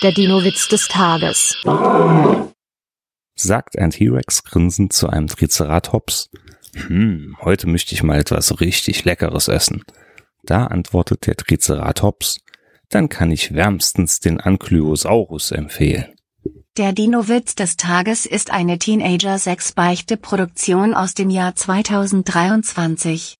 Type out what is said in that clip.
Der Dino-Witz des Tages. Sagt ein T-Rex grinsend zu einem Triceratops. Hm, heute möchte ich mal etwas richtig Leckeres essen. Da antwortet der Triceratops, dann kann ich wärmstens den Ankylosaurus empfehlen. Der Dino-Witz des Tages ist eine Teenager-6-Beichte-Produktion aus dem Jahr 2023.